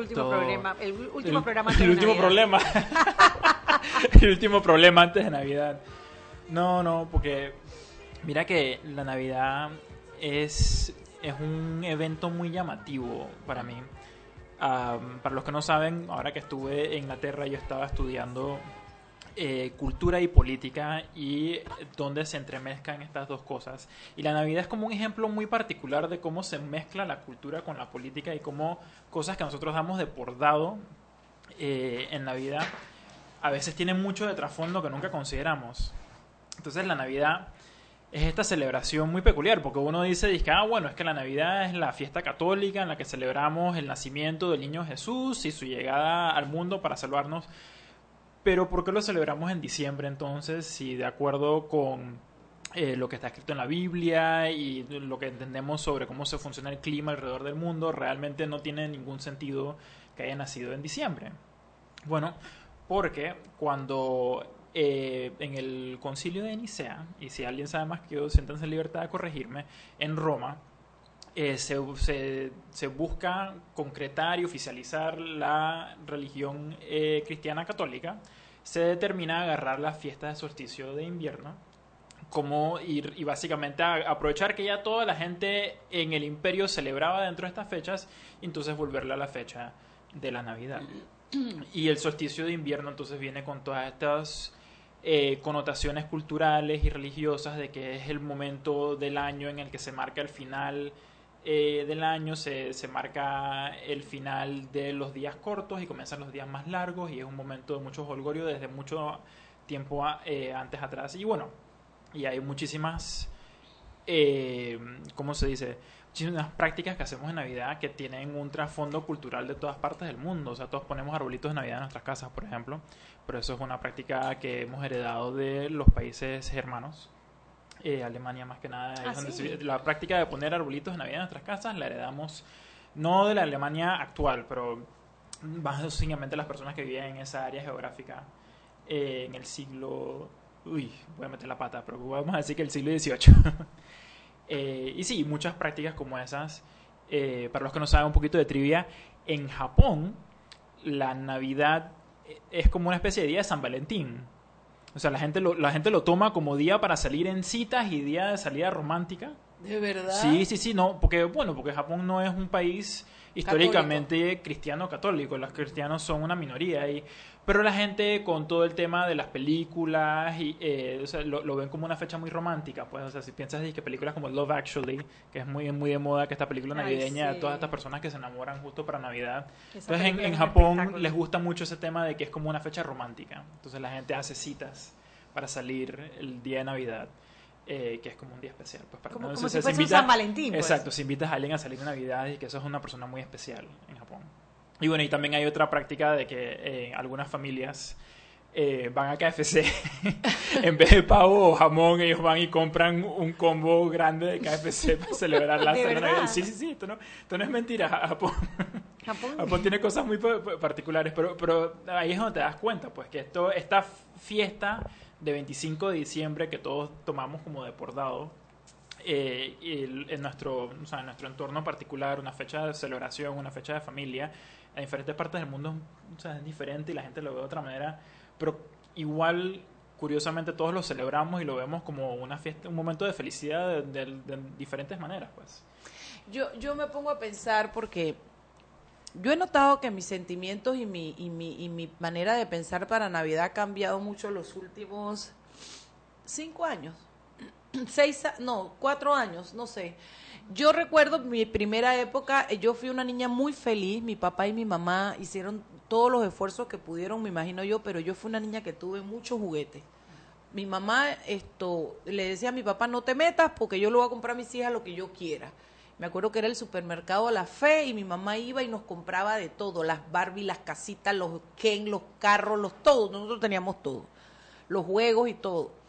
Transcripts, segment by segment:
el último problema. El último el, programa el antes de último Navidad. problema. el último problema antes de Navidad. No, no, porque mira que la Navidad es, es un evento muy llamativo para mí. Ah, para los que no saben, ahora que estuve en Inglaterra yo estaba estudiando eh, cultura y política y donde se entremezclan estas dos cosas. Y la Navidad es como un ejemplo muy particular de cómo se mezcla la cultura con la política y cómo cosas que nosotros damos de por dado eh, en la vida a veces tienen mucho de trasfondo que nunca consideramos. Entonces la Navidad es esta celebración muy peculiar, porque uno dice, ah, bueno, es que la Navidad es la fiesta católica en la que celebramos el nacimiento del niño Jesús y su llegada al mundo para salvarnos. Pero ¿por qué lo celebramos en diciembre entonces? Si de acuerdo con eh, lo que está escrito en la Biblia y lo que entendemos sobre cómo se funciona el clima alrededor del mundo, realmente no tiene ningún sentido que haya nacido en diciembre. Bueno, porque cuando eh, en el concilio de Nicea, y si alguien sabe más que yo, siéntanse en libertad de corregirme, en Roma, eh, se, se, se, busca concretar y oficializar la religión eh, cristiana católica, se determina agarrar la fiesta de solsticio de invierno como ir y básicamente a, aprovechar que ya toda la gente en el imperio celebraba dentro de estas fechas y entonces volverla a la fecha de la Navidad. Y el solsticio de invierno entonces viene con todas estas eh, connotaciones culturales y religiosas de que es el momento del año en el que se marca el final eh, del año, se, marca el final de los días cortos y comienzan los días más largos y es un momento de mucho holgorio desde mucho tiempo eh, antes atrás. Y bueno, y hay muchísimas, eh, ¿cómo se dice? Muchísimas prácticas que hacemos en Navidad que tienen un trasfondo cultural de todas partes del mundo. O sea, todos ponemos arbolitos de Navidad en nuestras casas, por ejemplo. Pero eso es una práctica que hemos heredado de los países hermanos. Eh, Alemania más que nada. Ah, donde ¿sí? se, la práctica de poner arbolitos de Navidad en nuestras casas la heredamos no de la Alemania actual, pero básicamente las personas que vivían en esa área geográfica eh, en el siglo... Uy, voy a meter la pata, pero vamos a decir que el siglo XVIII. eh, y sí, muchas prácticas como esas. Para los que no saben un poquito de trivia, en Japón la Navidad es como una especie de día de San Valentín. O sea, la gente lo, la gente lo toma como día para salir en citas y día de salida romántica. ¿De verdad? Sí, sí, sí, no, porque bueno, porque Japón no es un país históricamente cristiano católico, los cristianos son una minoría y pero la gente con todo el tema de las películas y eh, o sea, lo, lo, ven como una fecha muy romántica, pues, o sea, si piensas que películas como Love Actually, que es muy muy de moda que esta película navideña, Ay, sí. todas estas personas que se enamoran justo para Navidad. Esa Entonces en, en Japón les gusta mucho ese tema de que es como una fecha romántica. Entonces la gente hace citas para salir el día de Navidad. Eh, que es como un día especial. Pues para Como- no- como se- si se fuese un San Valentín, pues. Exacto, si invitas a alguien a salir en Navidad y que eso es una persona muy especial en Japón. Y bueno, y también hay otra práctica de que eh, algunas familias eh, van a KFC en vez de pavo o jamón, ellos van y compran un combo grande de KFC para celebrar la. Navidad. Sí, sí, sí, esto no, esto no es mentira. Japón, Japón. Japón tiene cosas muy pa- pa- particulares, pero, pero ahí es donde te das cuenta, pues, que esto, esta fiesta de 25 de diciembre que todos tomamos como de por dado, eh, el- en, nuestro, o sea, en nuestro entorno particular, una fecha de celebración, una fecha de familia, en diferentes partes del mundo o sea, es diferente y la gente lo ve de otra manera, pero igual, curiosamente, todos lo celebramos y lo vemos como una fiesta, un momento de felicidad de, de- de diferentes maneras, pues. Yo, yo me pongo a pensar porque yo he notado que mis sentimientos y mi, y, mi, y mi manera de pensar para Navidad ha cambiado mucho los últimos cinco años. Seis, no, cuatro años, no sé. Yo recuerdo mi primera época, eh, yo fui una niña muy feliz, mi papá y mi mamá hicieron todos los esfuerzos que pudieron, me imagino yo, pero yo fui una niña que tuve muchos juguetes. Mi mamá esto le decía a mi papá, no te metas porque yo le voy a comprar a mis hijas lo que yo quiera. Me acuerdo que era el supermercado La Fe y mi mamá iba y nos compraba de todo, las Barbie, las casitas, los Ken, los carros, los todos, nosotros teníamos todo, los juegos y todo.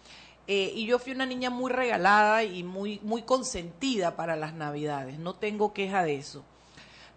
Eh, y yo fui una niña muy regalada y muy, muy consentida para las navidades, no tengo queja de eso.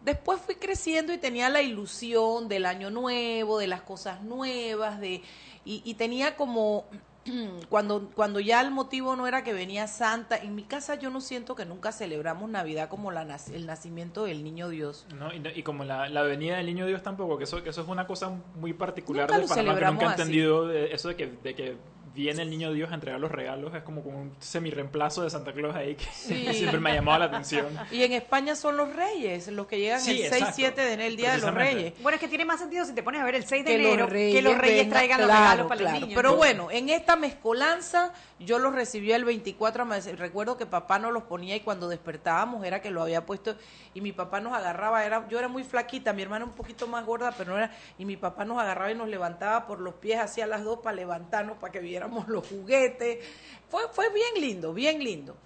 Después fui creciendo y tenía la ilusión del año nuevo, de las cosas nuevas, de, y, y tenía como cuando, cuando ya el motivo no era que venía Santa, en mi casa yo no siento que nunca celebramos Navidad como la, el nacimiento del Niño Dios. No, y, como la, la, venida del Niño Dios tampoco, que eso, que eso es una cosa muy particular de Panamá que nunca he entendido eso de que, de que viene el niño Dios a entregar los regalos, es como, como un semi-reemplazo de Santa Claus ahí que siempre me ha llamado la atención. Y en España son los reyes, los que llegan el 6, 7 de enero, el Día de los Reyes. Bueno, es que tiene más sentido si te pones a ver el 6 de enero, que los reyes traigan los regalos para los niños. Pero bueno, en esta mezcolanza yo los recibí el 24, recuerdo que papá nos los ponía y cuando despertábamos era que lo había puesto y mi papá nos agarraba, era yo era muy flaquita, mi hermana un poquito más gorda, pero no era, y mi papá nos agarraba y nos levantaba por los pies hacia las dos para levantarnos, para que los juguetes. Fue, fue bien lindo, bien lindo.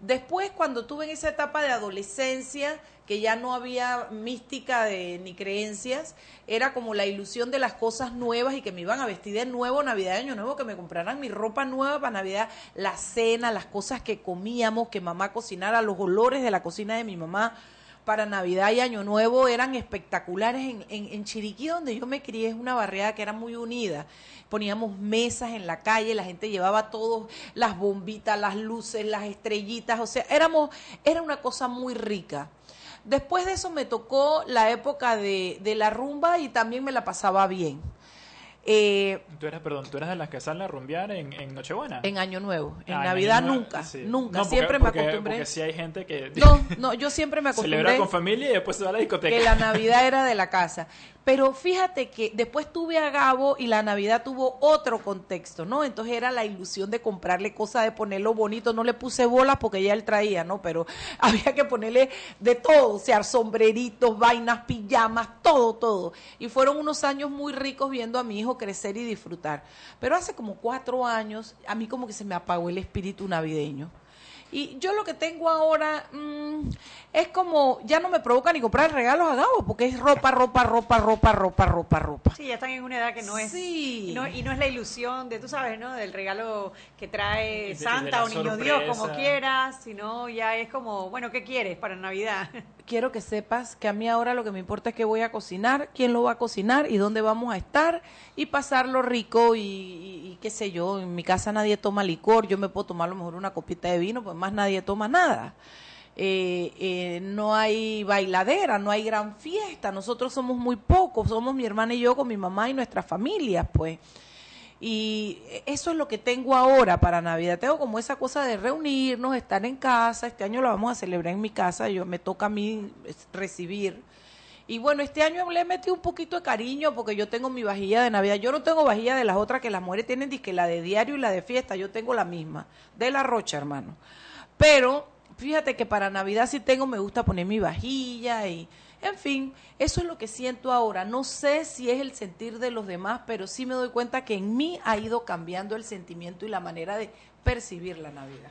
Después, cuando tuve en esa etapa de adolescencia, que ya no había mística de, ni creencias, era como la ilusión de las cosas nuevas y que me iban a vestir de nuevo Navidad, Año Nuevo, que me compraran mi ropa nueva para Navidad, la cena, las cosas que comíamos, que mamá cocinara, los olores de la cocina de mi mamá para Navidad y Año Nuevo eran espectaculares. En, en, Chiriquí, donde yo me crié, es una barriada que era muy unida. Poníamos mesas en la calle, la gente llevaba todos las bombitas, las luces, las estrellitas, o sea, éramos, era una cosa muy rica. Después de eso me tocó la época de, de la rumba y también me la pasaba bien. Eh, tú eras, perdón, tú eras de las que salen a rumbear en, en Nochebuena. En Año Nuevo. En ah, Navidad nunca, nunca. siempre me acostumbré. Porque si hay gente que... No, no, yo siempre me acostumbré. Celebra con familia y después se va a la discoteca. Que la Navidad era de la casa. Pero fíjate que después tuve a Gabo y la Navidad tuvo otro contexto, ¿no? Entonces era la ilusión de comprarle cosas, de ponerlo bonito. No le puse bolas porque ya él traía, ¿no? Pero había que ponerle de todo, o sea, sombreritos, vainas, pijamas, todo, todo. Y fueron unos años muy ricos viendo a mi hijo crecer y disfrutar. Pero hace como cuatro años, a mí como que se me apagó el espíritu navideño. Y yo lo que tengo ahora mm, es como, ya no me provoca ni comprar regalos a Gabo, porque es ropa, ropa, ropa, ropa, ropa, ropa, ropa. Sí, ya están en una edad que no es. Sí. Y no, y no es la ilusión de, tú sabes, ¿no? Del regalo que trae Santa o Niño Dios, como quieras, sino ya es como, bueno, ¿qué quieres para Navidad? Quiero que sepas que a mí ahora lo que me importa es que voy a cocinar, quién lo va a cocinar y dónde vamos a estar y pasarlo rico y, qué sé yo. En mi casa nadie toma licor, yo me puedo tomar a lo mejor una copita de vino, pues más nadie toma nada. Eh, eh, no hay bailadera, no hay gran fiesta, nosotros somos muy pocos, somos mi hermana y yo con mi mamá y nuestras familias, pues. Y eso es lo que tengo ahora para Navidad. Tengo como esa cosa de reunirnos, estar en casa. Este año lo vamos a celebrar en mi casa. Yo me toca a mí recibir. Y bueno, este año le metido un poquito de cariño porque yo tengo mi vajilla de Navidad. Yo no tengo vajilla de las otras que las mujeres tienen, que la de diario y la de fiesta. Yo tengo la misma, de la rocha, hermano. Pero fíjate que para Navidad sí tengo, me gusta poner mi vajilla y, en fin, eso es lo que siento ahora. No sé si es el sentir de los demás, pero sí me doy cuenta que en mí ha ido cambiando el sentimiento y la manera de percibir la Navidad.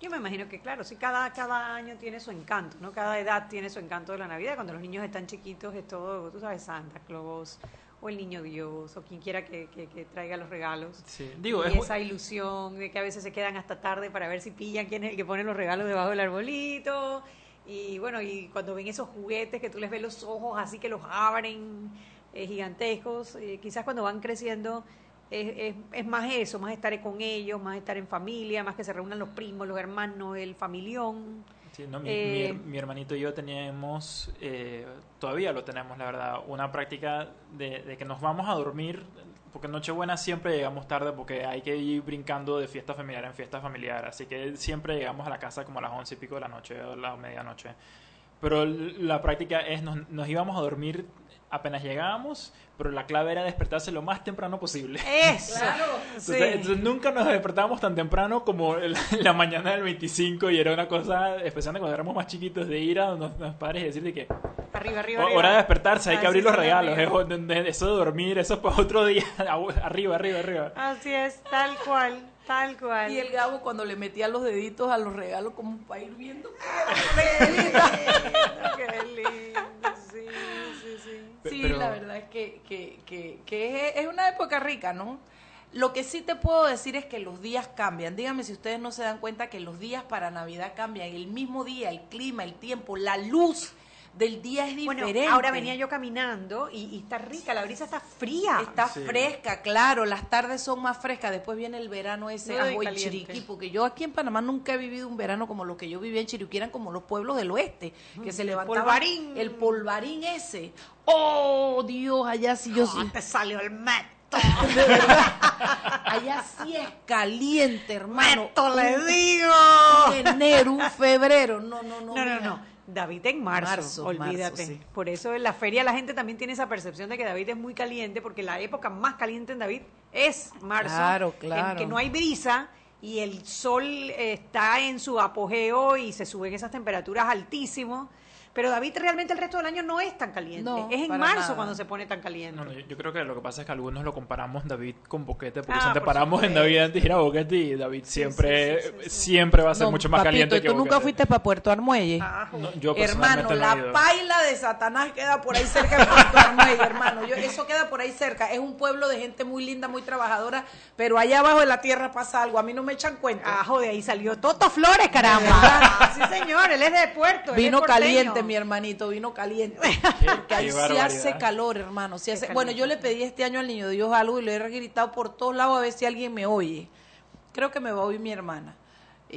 Yo me imagino que, claro, sí, cada, cada año tiene su encanto, ¿no? Cada edad tiene su encanto de la Navidad. Cuando los niños están chiquitos es todo, tú sabes, Santa Claus, o el niño Dios o quien quiera que, traiga los regalos. Digo, y esa ilusión de que a veces se quedan hasta tarde para ver si pillan quién es el que pone los regalos debajo del arbolito. Y bueno, y cuando ven esos juguetes que tú les ves los ojos así que los abren eh, gigantescos, eh, quizás cuando van creciendo es, es, más eso, más estar con ellos, más estar en familia, más que se reúnan los primos, los hermanos, el familión. Mi, hermanito y yo teníamos, eh, todavía lo tenemos, la verdad, una práctica de, que nos vamos a dormir, porque Nochebuena siempre llegamos tarde porque hay que ir brincando de fiesta familiar en fiesta familiar, así que siempre llegamos a la casa como a las once y pico de la noche o la medianoche. Pero la práctica es, nos, nos íbamos a dormir apenas llegábamos, pero la clave era despertarse lo más temprano posible. Eso. entonces, nunca nos despertábamos tan temprano como la, mañana del 25 y era una cosa, especialmente cuando éramos más chiquitos, de ir a los, padres y decir que... Arriba, arriba, Hora de despertarse, hay que abrir los regalos. Eso de dormir, eso para otro día. arriba, arriba, arriba. Así es, tal cual. Tal cual. Y el Gabo cuando le metía los deditos a los regalos como para ir viendo. Qué lindo, sí, sí, sí. Sí, la verdad es que, que, que, que es, una época rica, ¿no? Lo que sí te puedo decir es que los días cambian. Dígame si ustedes no se dan cuenta que los días para Navidad cambian. El mismo día, el clima, el tiempo, la luz del día es Bueno, diferente. ahora venía yo caminando y, y está rica, la brisa está fría. Está Sí. fresca, claro, las tardes son más frescas, después viene el verano ese y caliente. chiriquí, porque yo aquí en Panamá nunca he vivido un verano como lo que yo vivía en Chiriquí, eran como los pueblos del oeste, que se levantaban polvarín. el polvarín ese. Oh, Dios, allá sí yo sí. Ah, te salió el verdad. Allá sí es caliente, hermano. Meto, le digo. Un enero, un febrero. No, no, no. No, no, no. David en marzo, Marzo, olvídate. marzo, sí. Por eso en la feria la gente también tiene esa percepción de que David es muy caliente, porque la época más caliente en David es marzo, Claro, en claro. que no hay brisa y el sol está en su apogeo y se suben esas temperaturas altísimos. Pero David realmente el resto del año no es tan caliente. No, es en marzo nada. cuando se pone tan caliente. No, no, yo, yo creo que lo que pasa es que algunos lo comparamos David con Boquete, porque Ah, si te por paramos en. David antes de ir a Boquete y David siempre, sí, sí, sí, sí. siempre va a ser No, mucho más papito, caliente ¿y que tú nunca Boquete. fuiste para Puerto Armuelle? Ah, No, yo Hermano, la paila de Satanás queda por ahí cerca de Puerto Armuelle, hermano. Yo, eso queda por ahí cerca. Es un pueblo de gente muy linda, muy trabajadora, pero allá abajo de la tierra pasa algo. A mí no me echan cuenta. Ajo, de ahí salió Toto Flores, caramba. sí, señor, él es de Puerto. él Vino es caliente, mi hermanito, vino caliente. Porque ahí sí hace calor, hermano. sí hace- Bueno, yo le pedí este año al niño Dios algo y lo he gritado por todos lados a ver si alguien me oye. Creo que me va a oír mi hermana.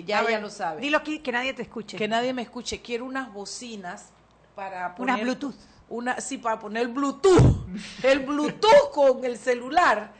Ya ver, lo sabe. Dilo aquí, que nadie te escuche. Que nadie me escuche. Quiero unas bocinas para poner... Unas Bluetooth. Una, sí, para poner Bluetooth. El Bluetooth con el celular.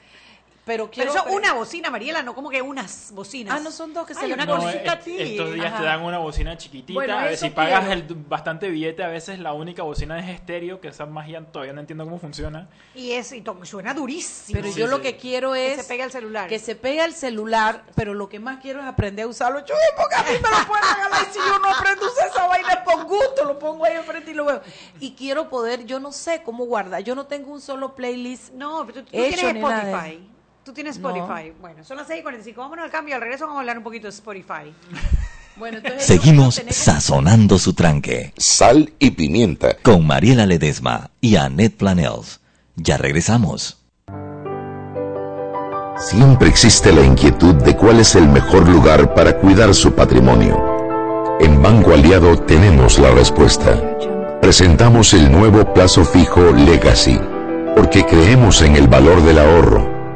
Pero quiero... Pero eso una bocina, Mariela, no como que unas bocinas. Ah, no son dos que se Ay, le una. No, cosita a ti. estos días Ajá. te dan una bocina chiquitita. Bueno, a ver, si pagas quiero. el, bastante billete, a veces la única bocina es estéreo, que esa magia todavía no entiendo cómo funciona. Y es, y suena durísimo. Pero Sí, yo lo sí. que quiero que es... se pega el celular. Que se pega el celular, pero lo que más quiero es aprender a usarlo. Yo, porque a mí me lo pueden regalar y si yo no aprendo a usar esa vaina por gusto, lo pongo ahí enfrente y lo veo. Y quiero poder, yo no sé cómo guardar, yo no tengo un solo playlist. No, pero tú, tú tienes Spotify. Tú tienes No. Spotify. Bueno, son las 6.45. Vámonos al cambio. Al regreso vamos a hablar un poquito de Spotify. Bueno, entonces Seguimos sazonando su tranque Sal y pimienta. con Mariela Ledesma y Annette Planels. Ya regresamos. Siempre existe la inquietud de cuál es el mejor lugar para cuidar su patrimonio. En Banco Aliado tenemos la respuesta. Presentamos el nuevo plazo fijo Legacy, porque creemos en el valor del ahorro,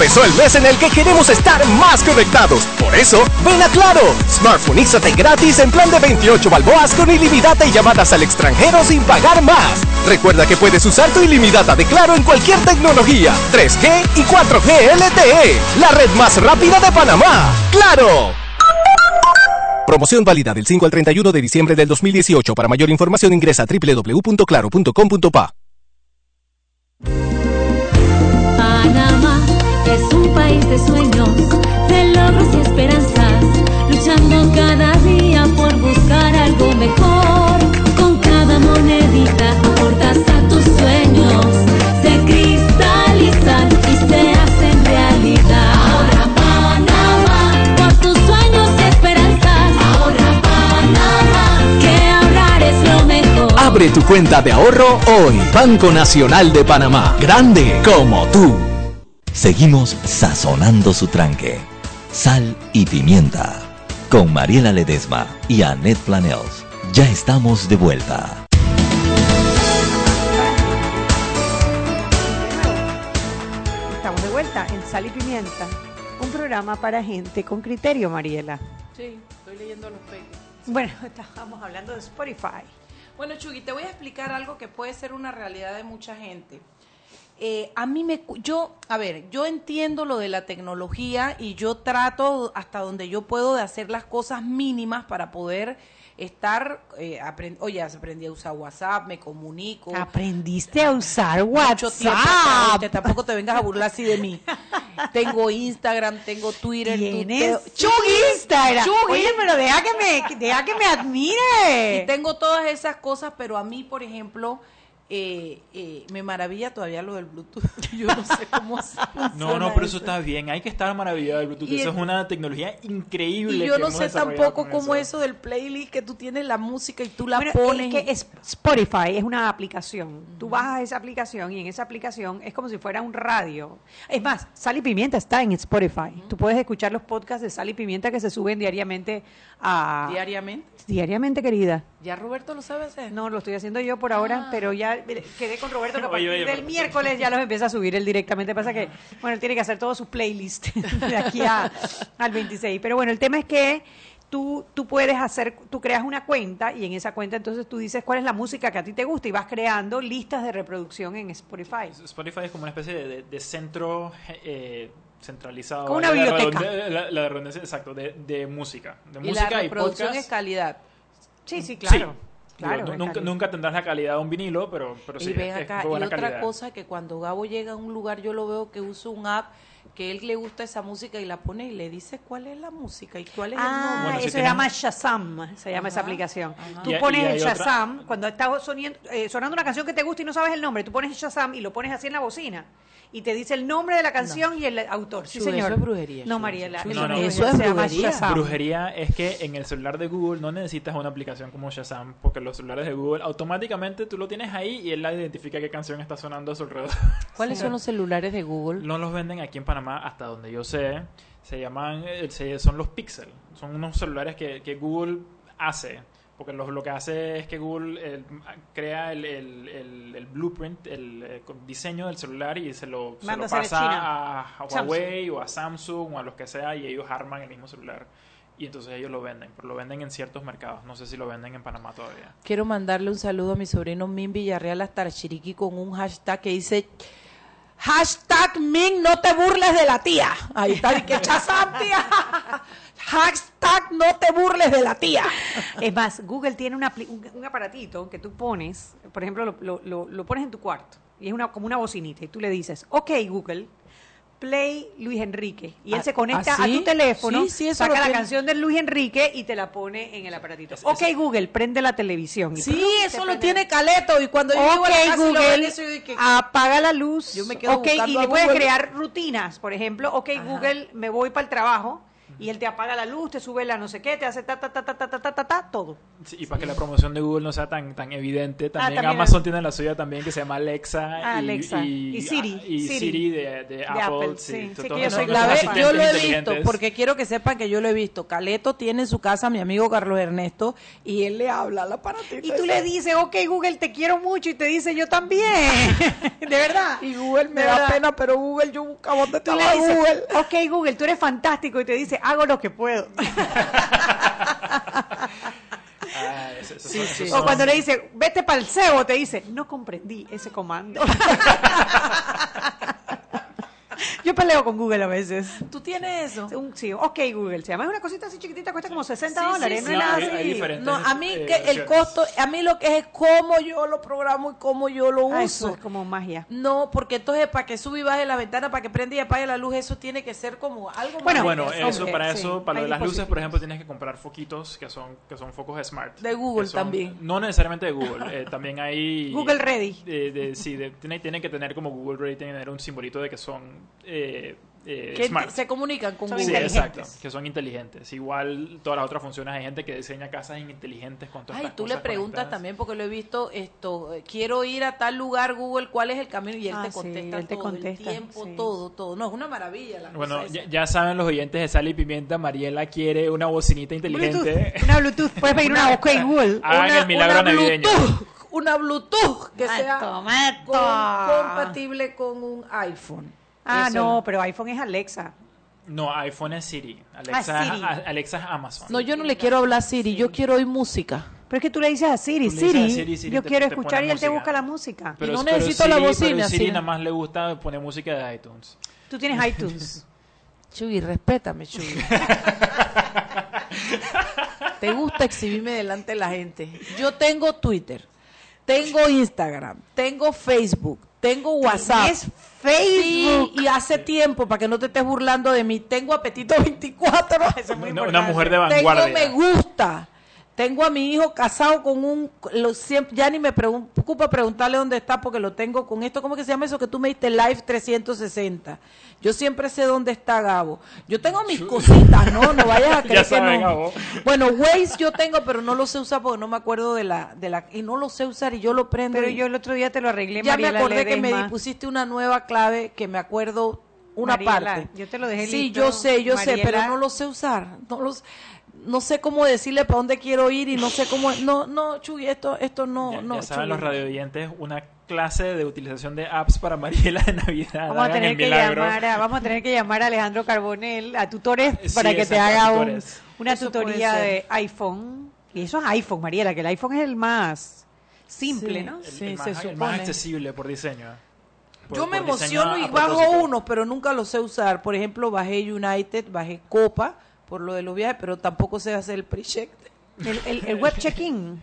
Empezó el mes en el que queremos estar más conectados. Por eso, ven a Claro. Smartphoneízate gratis en plan de 28 balboas con ilimitada y llamadas al extranjero sin pagar más. Recuerda que puedes usar tu ilimitada de Claro en cualquier tecnología, 3G y 4G LTE. La red más rápida de Panamá. ¡Claro! Promoción válida del 5 al 31 de diciembre del 2018. Para mayor información ingresa a www.claro.com.pa. Panamá es un país de sueños, de logros y esperanzas, luchando cada día por buscar algo mejor. Con cada monedita aportas a tus sueños, se cristalizan y se hacen realidad. Ahora Panamá, por tus sueños y esperanzas. Ahora Panamá, que ahorrar es lo mejor. Abre tu cuenta de ahorro hoy. Banco Nacional de Panamá. Grande como tú. Seguimos sazonando su tranque. Sal y pimienta. Con Mariela Ledesma y Annette Planels. Ya estamos de vuelta. Estamos de vuelta en Sal y Pimienta, un programa para gente con criterio, Mariela. Sí, estoy leyendo los papers. Bueno, estábamos hablando de Spotify. Bueno, Chugui, te voy a explicar algo que puede ser una realidad de mucha gente. Eh, a mí me, yo, a ver, yo entiendo lo de la tecnología y yo trato hasta donde yo puedo de hacer las cosas mínimas para poder estar, eh, aprend- oye, aprendí a usar WhatsApp, me comunico. Aprendiste a usar Mucho tiempo, WhatsApp. oíste, tampoco te vengas a burlar así de mí. tengo Instagram, tengo Twitter, Tienes Chugui Instagram. Chugui. Oye, pero deja que me, deja que me admire. Y tengo todas esas cosas, pero a mí, por ejemplo, eh, eh, me maravilla todavía lo del Bluetooth. Yo no sé cómo No, no, pero eso eso. está bien. Hay que estar maravillado del Bluetooth. Y eso el- es una tecnología increíble. Y yo que no hemos sé tampoco cómo eso del playlist, que tú tienes la música y tú la Bueno, pones. es que es- Spotify es una aplicación. Tú bajas esa aplicación y en esa aplicación es como si fuera un radio. Es más, Sal y Pimienta está en Spotify. Tú puedes escuchar los podcasts de Sal y Pimienta que se suben diariamente a... Diariamente. Diariamente, querida. ¿Ya Roberto lo sabe hacer? No, lo estoy haciendo yo por ahora, pero ya mire, quedé con Roberto que a Oye, partir oye, del pero- miércoles ya los empieza a subir él directamente. Pasa que, bueno, él tiene que hacer todos sus playlists de aquí a- al 26. Pero bueno, el tema es que tú, tú puedes hacer, tú creas una cuenta y en esa cuenta entonces tú dices cuál es la música que a ti te gusta y vas creando listas de reproducción en Spotify. Spotify es como una especie de, de- de centro eh, centralizado. Como una la biblioteca. La, la redundancia, exacto, de, de música. De y música la y reproducción podcast. es calidad. Sí, sí, claro. Sí. claro Digo, nunca, tendrás la calidad de un vinilo, pero, pero sí, y ven es- y otra calidad. cosa que cuando Gabo llega a un lugar yo lo veo que usa un app que él le gusta esa música y la pone y le dice cuál es la música y cuál es el Ah, nombre. Bueno, si eso se llama Shazam, se llama esa aplicación. ajá. Tú pones el otra- Shazam, cuando está soniendo, eh, sonando una canción que te gusta y no sabes el nombre, tú pones Shazam y lo pones así en la bocina. Y te dice el nombre de la canción y el autor. Sí, señor. eso es brujería, No, Mariela. eso es no, brujería. Eso es se llama brujería. Brujería es que en el celular de Google no necesitas una aplicación como Shazam, porque los celulares de Google automáticamente tú lo tienes ahí y él la identifica qué canción está sonando a su alrededor. ¿Cuáles son los celulares de Google? No los venden aquí en Panamá, hasta donde yo sé. Se llaman, eh, se- son los Pixel. Son unos celulares que, que Google hace. Porque lo, lo que hace es que Google eh, crea el, el- el- el blueprint, el eh, diseño del celular y se lo, se lo pasa a, a Samsung. Huawei o a Samsung o a los que sea y ellos arman el mismo celular. Y entonces ellos lo venden, pero lo venden en ciertos mercados. No sé si lo venden en Panamá todavía. Quiero mandarle un saludo a mi sobrino Min Villarreal hasta Chiriquí con un hashtag que dice hashtag Min no te burles de la tía. Ahí está, que tía. Hashtag no te burles de la tía. Es más, Google tiene una un, un aparatito que tú pones, por ejemplo, lo, lo- lo- lo pones en tu cuarto y es una, como una bocinita y tú le dices, ok Google, play Luis Enrique. Y él Ah, se conecta ¿ah, a tu teléfono, Sí, sí, eso saca la canción de Luis Enrique y te la pone en el aparatito. Es- ok Google, prende la televisión. Y Sí, eso lo tiene Caleto. Y cuando yo llego a la casa y lo Google, ven eso, apaga la luz. Yo me quedo ok, y le puedes crear rutinas. Por ejemplo, ok, Ajá. Google, me voy para el trabajo y él te apaga la luz, te sube la no sé qué, te hace ta, ta, ta, ta, ta, ta, ta, ta, todo. Sí, y para que la promoción de Google no sea tan, tan evidente, también, Ah, también Amazon es- tiene la suya también que se llama Alexa, Ah, y, Alexa. y, Y Siri. y Siri. Siri de, de Apple. Apple, sí. que yo soy La lo he visto, porque quiero que sepan que yo lo he visto. Caleto tiene en su casa a mi amigo Carlos Ernesto y él le habla al aparatito. Y tú le dices, ok, Google, te quiero mucho. Y te dice, yo también. de verdad. Y Google me De da pena, pero Google, yo buscaba dónde estaba Google. ok, Google, tú eres fantástico. Y te dice, hago lo que puedo. Ah, eso- eso Sí, son- sí. esos o cuando le dice, vete para el cebo, te dice, no comprendí ese comando. Yo peleo con Google a veces. ¿Tú tienes eso? Un, sí, ok, Google se llama. Es una cosita así chiquitita, cuesta como 60 Sí, sí, dólares. sí. no nada hay- así. hay. No, a mí eh, que el costo, a mí lo que es es cómo yo lo programo y cómo yo lo Ah, eso uso. es como magia. No, porque entonces para que sube y baje la ventana, para que prenda y apague la luz, eso tiene que ser como algo más Bueno, Bueno, eso, para sí. eso, para lo de las luces, por ejemplo, tienes que comprar foquitos que son, que son focos smart. De Google son- también. No necesariamente de Google, eh, también hay... Google Ready. de- de- sí, de- que tener como Google Ready, tiene que tener un simbolito de que son eh, eh, que smart. se comunican con Sí, Google. inteligentes. exacto, que son inteligentes. Igual todas las otras funciones, hay gente que diseña casas inteligentes con todas Ay, estas tú le preguntas conectadas. también, porque lo he visto, esto, eh, quiero ir a tal lugar, Google, ¿cuál es el camino? Y él Ah, te sí, contesta él te todo, contesta, el tiempo, sí. todo, todo. No, es una maravilla la Bueno, cosa ya, saben los oyentes de Sal y Pimienta, Mariela quiere una bocinita inteligente. Bluetooth. Una Bluetooth. Puedes pedir una OK Google. Hagan Una- el milagro una navideño. Bluetooth, una Bluetooth que sea Mato, mato. con- compatible con un iPhone. Ah, Eso no, pero iPhone es Alexa. No, iPhone es Siri. Alexa, Ah, Siri. a- Alexa es Amazon. No, yo no le quiero hablar a Siri, yo quiero oír música. Pero es que tú le dices a Siri, Tú le dices a Siri, Siri, Siri yo te- quiero te pone escuchar y él te música. busca la música. Pero, no pero necesito la Siri- bocina, pero Siri sí. nada más le gusta poner música de iTunes. Tú tienes iTunes. Chuy, respétame, Chuy. Te gusta exhibirme delante de la gente. Yo tengo Twitter, tengo Instagram, tengo Facebook, tengo WhatsApp. ¿Tienes Facebook? Sí, y hace tiempo, para que no te estés burlando de mí, tengo apetito 24. Eso es muy Una, una mujer de Tengo vanguardia. me gusta. Tengo a mi hijo casado con un... Lo, siempre, ya ni me preocupa preguntarle dónde está porque lo tengo con esto. ¿Cómo que se llama eso que tú me diste? Live 360. Yo siempre sé dónde está Gabo. Yo tengo mis cositas, ¿no? No vayas a creer Ya sabe, que no. Gabo. Bueno, Waze yo tengo, pero no lo sé usar porque no me acuerdo de la... de la Y no lo sé usar y yo lo prendo. Pero y- yo el otro día te lo arreglé, ya me acordé que me pusiste una nueva clave que me acuerdo una Mariela, parte. yo te lo dejé Sí, listo, yo sé, yo sé, pero no lo sé usar. No los no sé cómo decirle para dónde quiero ir y no sé cómo no no Chuy, esto esto no Ya, no ya saben Chuy. los radioyentes, una clase de utilización de apps para Mariela de Navidad. Vamos a tener que llamar a, vamos a tener que llamar a Alejandro Carbonell a tutores Sí, para que te haga un- una Eso tutoría de iPhone. Y eso es iPhone, Mariela, que el iPhone es el más simple, Sí. ¿no? El, Sí, el se más, el supone. más accesible por diseño. Por- Yo me emociono y bajo uno, pero nunca lo sé usar. Por ejemplo, bajé United, bajé Copa por lo de los viajes, pero tampoco sé hacer el pre-check. El, el- el web check-in.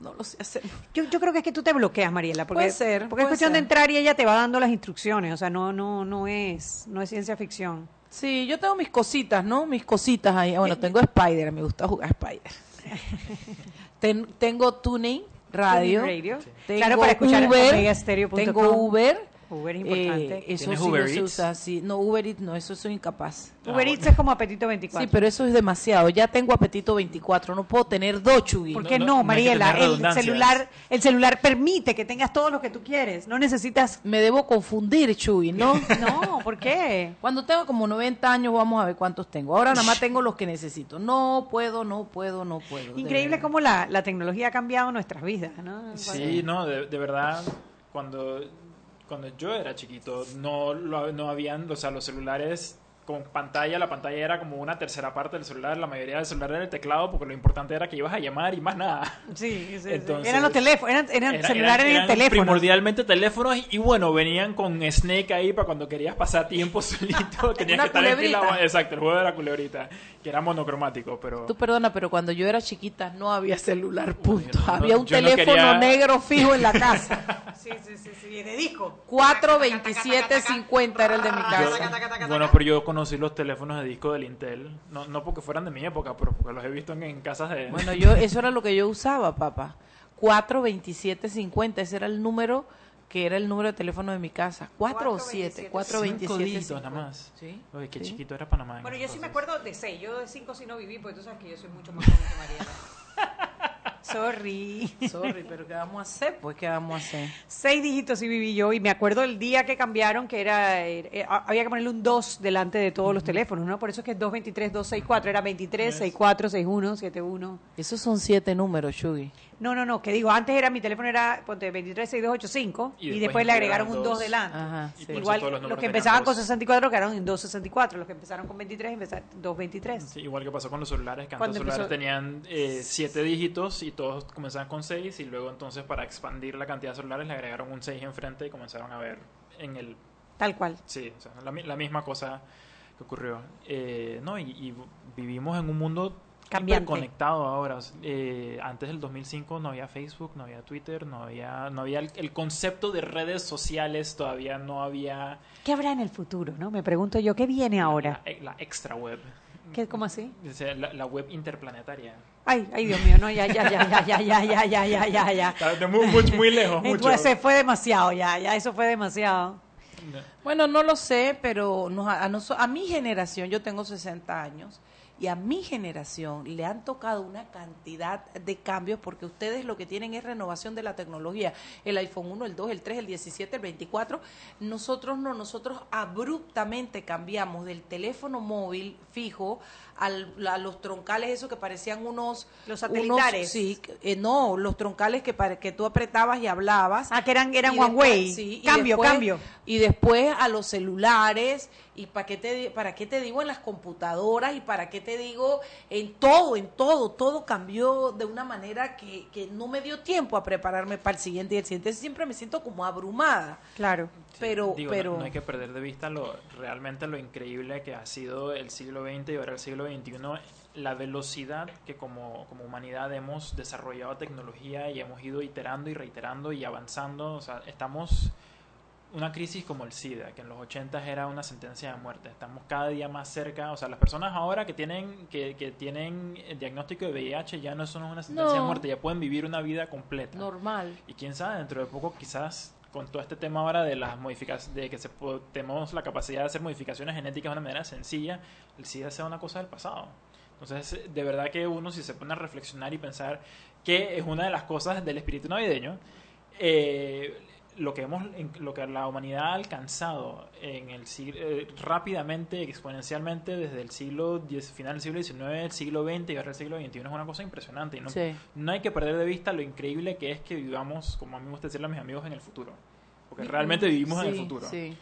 No lo sé hacer. Yo, yo creo que es que tú te bloqueas, Mariela, porque, Puede ser, porque es cuestión de entrar y ella te va dando las instrucciones, o sea, no no no es no es ciencia ficción. Sí, yo tengo mis cositas, ¿no? Mis cositas ahí. Bueno, tengo Spider, me gusta jugar Spider. Ten- tengo Tuning Radio. Tuning Radio. Tengo Claro, para escuchar Uber. Tengo Uber. Uber es importante. Eh, eso ¿Tienes sí Uber no se usa así. No, Uber Eats no, eso soy incapaz. Uber Eats es como Apetito 24. Sí, pero eso es demasiado. Ya tengo apetito 24. No puedo tener dos chugui. ¿Por qué No, Mariela? el celular, el celular permite que tengas todo lo que tú quieres. No necesitas. Me debo confundir, chugui, ¿no? No, ¿por qué? Cuando tengo como 90 años, vamos a ver cuántos tengo. Ahora nada más tengo los que necesito. No puedo, no puedo, no puedo. Increíble cómo la, la tecnología ha cambiado nuestras vidas, ¿no? Sí, no, de, de verdad, cuando, cuando yo era chiquito, no, lo- no habían, o sea, los celulares con pantalla, la pantalla era como una tercera parte del celular, la mayoría del celular era el teclado, porque lo importante era que ibas a llamar y más nada. Sí, sí, sí. Entonces, eran los teléfonos, eran, eran Era- celulares eran- en eran teléfono. primordialmente teléfonos y, y bueno, venían con Snake ahí para cuando querías pasar tiempo solito, tenías Una que estar en culebrita. Exacto, el juego de la culebrita, que era monocromático, pero... Tú perdona, pero cuando yo era chiquita no había celular, punto. no- había un no teléfono quería- negro fijo en la casa. Sí, sí, sí, sí, de disco. 42750 era el de mi Yo- casa. bueno, pero yo conocí los teléfonos de disco del Intel, no, no porque fueran de mi época, pero porque los he visto en, en casas de... Bueno, yo eso era lo que yo usaba, papá. 42750, ese era el número que era el número de teléfono de mi casa. 4 o 7, 427. Cinco dígitos nada más. Sí. Oye, qué sí. chiquito era Panamá. en Bueno, yo sí me acuerdo de seis. Yo de cinco sí no viví, porque tú sabes que yo soy mucho más joven que Mariela. Sorry. Sorry, pero ¿qué vamos a hacer? Pues, ¿qué vamos a hacer? Seis dígitos sí viví yo y me acuerdo el día que cambiaron que era eh, eh, había que ponerle un 2 delante de todos los teléfonos, ¿no? Por eso es que es 223, 264, era 23, 64, 61, 71. Esos son siete números, Shugi. No, no, no, que digo, antes era mi teléfono era ponte 23, 6285 Y y, después le agregaron un integraron 2 dos. delante. Ajá, Y sí. Igual todos los los, que empezaban con dos. 64 quedaron en 264, los que empezaron con 23 empezaron 223. Sí, igual que pasó con los celulares, que antes Cuando los celulares empezó- tenían eh, siete dígitos y todos comenzaban con seis y luego entonces para expandir la cantidad de celulares le agregaron un 6 enfrente y comenzaron a ver en el... Tal cual. Sí, o sea, la, mi- la misma cosa que ocurrió. Eh, no, y, y vivimos en un mundo Cambiante. conectado ahora. Eh, antes del 2005 no había Facebook, no había Twitter, no había, no había el, el concepto de redes sociales, todavía no había ¿Qué habrá en el futuro, no? Me pregunto yo, ¿qué viene ahora? la, la extra web. ¿Qué, ¿Cómo así? La, la web interplanetaria. Ay, ay, Dios mío, no, ya, ya, ya, ya, ya, ya, ya, ya, ya, ya, ya. De muy, muy, muy lejos, Eh, mucho. pues, se fue demasiado, ya, ya, eso fue demasiado. Bueno, no lo sé, pero nos- a, noso- a mi generación, yo tengo 60 años, y a mi generación le han tocado una cantidad de cambios porque ustedes lo que tienen es renovación de la tecnología. El iPhone 1, el 2, el 3, el 17, el 24. Nosotros no, nosotros abruptamente cambiamos del teléfono móvil fijo al- a los troncales, esos que parecían unos... Los unos- satelitares. sí, eh, no, los troncales que, que tú apretabas y hablabas. Ah, que eran, eran Huawei. sí, y cambio, después- cambio. Y después a los celulares ¿Y para qué, te, para qué te digo en las computadoras? ¿Y para qué te digo en todo, en todo? Todo cambió de una manera que, que no me dio tiempo a prepararme para el siguiente y el siguiente. Siempre me siento como abrumada. Claro. Pero, Digo, no- pero no, hay que perder de vista lo realmente lo increíble que ha sido el siglo XX y ahora el siglo XXI, la velocidad que como, como humanidad hemos desarrollado tecnología y hemos ido iterando y reiterando y avanzando. O sea, estamos una crisis como el SIDA, que en los 80 era una sentencia de muerte. Estamos cada día más cerca. O sea, las personas ahora que tienen que, que tienen el diagnóstico de VIH ya no son una sentencia de No. muerte, ya pueden vivir una vida completa. normal. Y quién sabe, dentro de poco quizás con todo este tema ahora de las modificaciones, de que se tenemos la capacidad de hacer modificaciones genéticas de una manera sencilla, el SIDA sea una cosa del pasado. Entonces, de verdad que uno si se pone a reflexionar y pensar que es una de las cosas del espíritu navideño, eh, lo que hemos, lo que la humanidad ha alcanzado en el siglo, eh, rápidamente, exponencialmente desde el siglo X, final del siglo XIX, el siglo XX y ahora el siglo XXI es una cosa impresionante y no, Sí. no hay que perder de vista lo increíble que es que vivamos, como a mí me gusta decirle a mis amigos, en el futuro. Porque realmente vivimos en el futuro. Sí.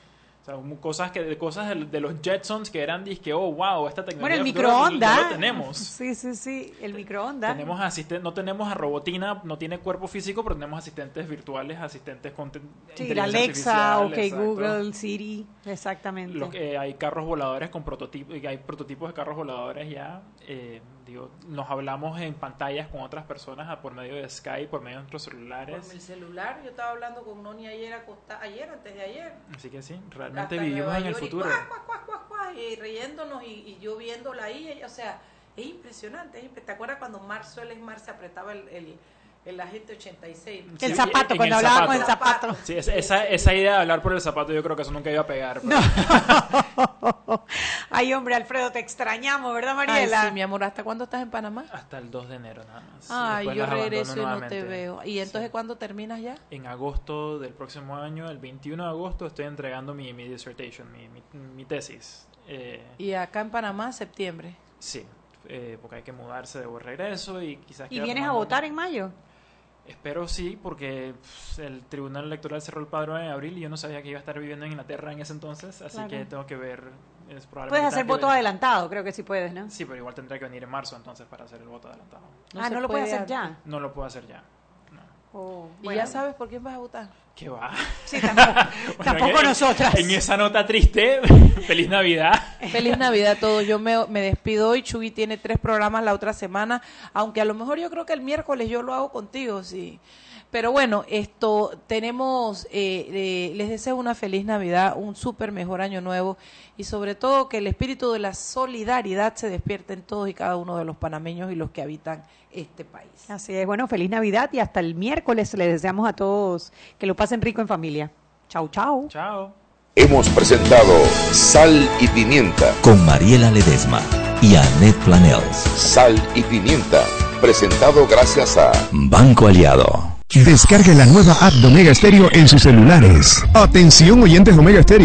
O sea, cosas que de cosas de, de los Jetsons que eran disque, oh, wow, esta tecnología Bueno, el microondas. lo tenemos. Sí, sí, sí, el microondas. Tenemos asisten no tenemos a Robotina, no tiene cuerpo físico, pero tenemos asistentes virtuales, asistentes con Sí, la Alexa, OK exacto. Google, Siri, exactamente. Que- hay carros voladores con prototipos, hay prototipos de carros voladores ya. eh, digo, nos hablamos en pantallas con otras personas a- por medio de Skype, por medio de nuestros celulares. mi celular, yo estaba hablando con Noni ayer, acosta, ayer, antes de ayer. Así que sí, realmente Hasta vivimos en el y futuro. y riéndonos y, y yo viéndola ahí, o sea, es impresionante. es impre- ¿Te acuerdas cuando Mar Suárez Mar se apretaba el, el, el agente 86? El Sí, zapato, en cuando el hablaba zapato. con el zapato. Sí, es- esa, esa idea de hablar por el zapato yo creo que eso nunca iba a pegar. pero- Ay, hombre, Alfredo, te extrañamos, ¿verdad, Ay, Mariela? sí, mi amor, ¿hasta cuándo estás en Panamá? Hasta el 2 de enero nada más. Ay, Después yo regreso y no te veo. ¿Y entonces Sí. cuándo terminas ya? En agosto del próximo año, el 21 de agosto, estoy entregando mi, mi dissertation, mi, mi, mi tesis. Eh, Y acá en Panamá, septiembre. sí, eh, porque hay que mudarse de regreso y quizás... ¿Y vienes a votar en mayo? Espero sí, porque pff, el Tribunal Electoral cerró el padrón en abril y yo no sabía que iba a estar viviendo en Inglaterra en ese entonces, así Claro. que tengo que ver... Es probablemente Puedes hacer voto ver- adelantado, creo que sí puedes, ¿no? Sí, pero igual tendrá que venir en marzo entonces para hacer el voto adelantado. ah, no lo puedes puede hacer ya. No lo puedo hacer ya. Oh, ¿Y bueno. ya sabes por quién vas a votar? ¿Qué va? Sí, tampoco, Bueno, tampoco en- nosotras. En esa nota triste, feliz Navidad. Feliz Navidad a todos. Yo me, me despido hoy. Chugui tiene tres programas la otra semana, aunque a lo mejor yo creo que el miércoles yo lo hago contigo, sí. Pero bueno, esto tenemos, eh, eh, les deseo una feliz Navidad, un súper mejor año nuevo y sobre todo que el espíritu de la solidaridad se despierte en todos y cada uno de los panameños y los que habitan este país. Así es, bueno, feliz Navidad y hasta el miércoles les deseamos a todos que lo pasen rico en familia. Chau, chau. Chao. Hemos presentado Sal y Pimienta. Con Mariela Ledesma y Annette Planels. Sal y Pimienta. Presentado gracias a Banco Aliado. Descargue la nueva app de Omega Stereo en sus celulares. Atención oyentes Omega Stereo.